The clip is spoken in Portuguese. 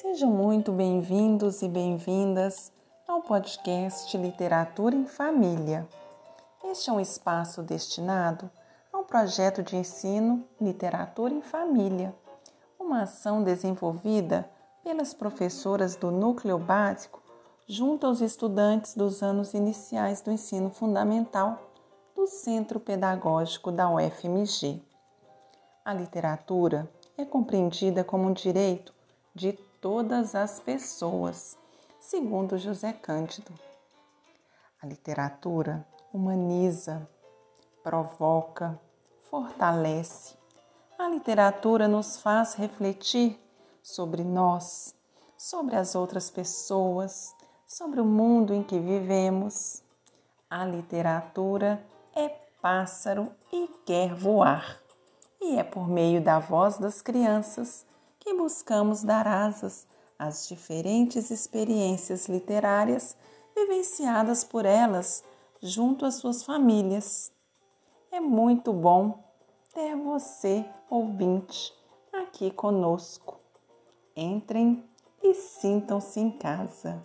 Sejam muito bem-vindos e bem-vindas ao podcast Literatura em Família. Este é um espaço destinado ao projeto de ensino Literatura em Família, uma ação desenvolvida pelas professoras do Núcleo Básico junto aos estudantes dos anos iniciais do ensino fundamental do Centro Pedagógico da UFMG. A literatura é compreendida como um direito de todas as pessoas, segundo José Cândido. A literatura humaniza, provoca, fortalece. A literatura nos faz refletir sobre nós, sobre as outras pessoas, sobre o mundo em que vivemos. A literatura é pássaro e quer voar. E é por meio da voz das crianças que buscamos dar asas às diferentes experiências literárias vivenciadas por elas junto às suas famílias. É muito bom ter você, ouvinte, aqui conosco. Entrem e sintam-se em casa.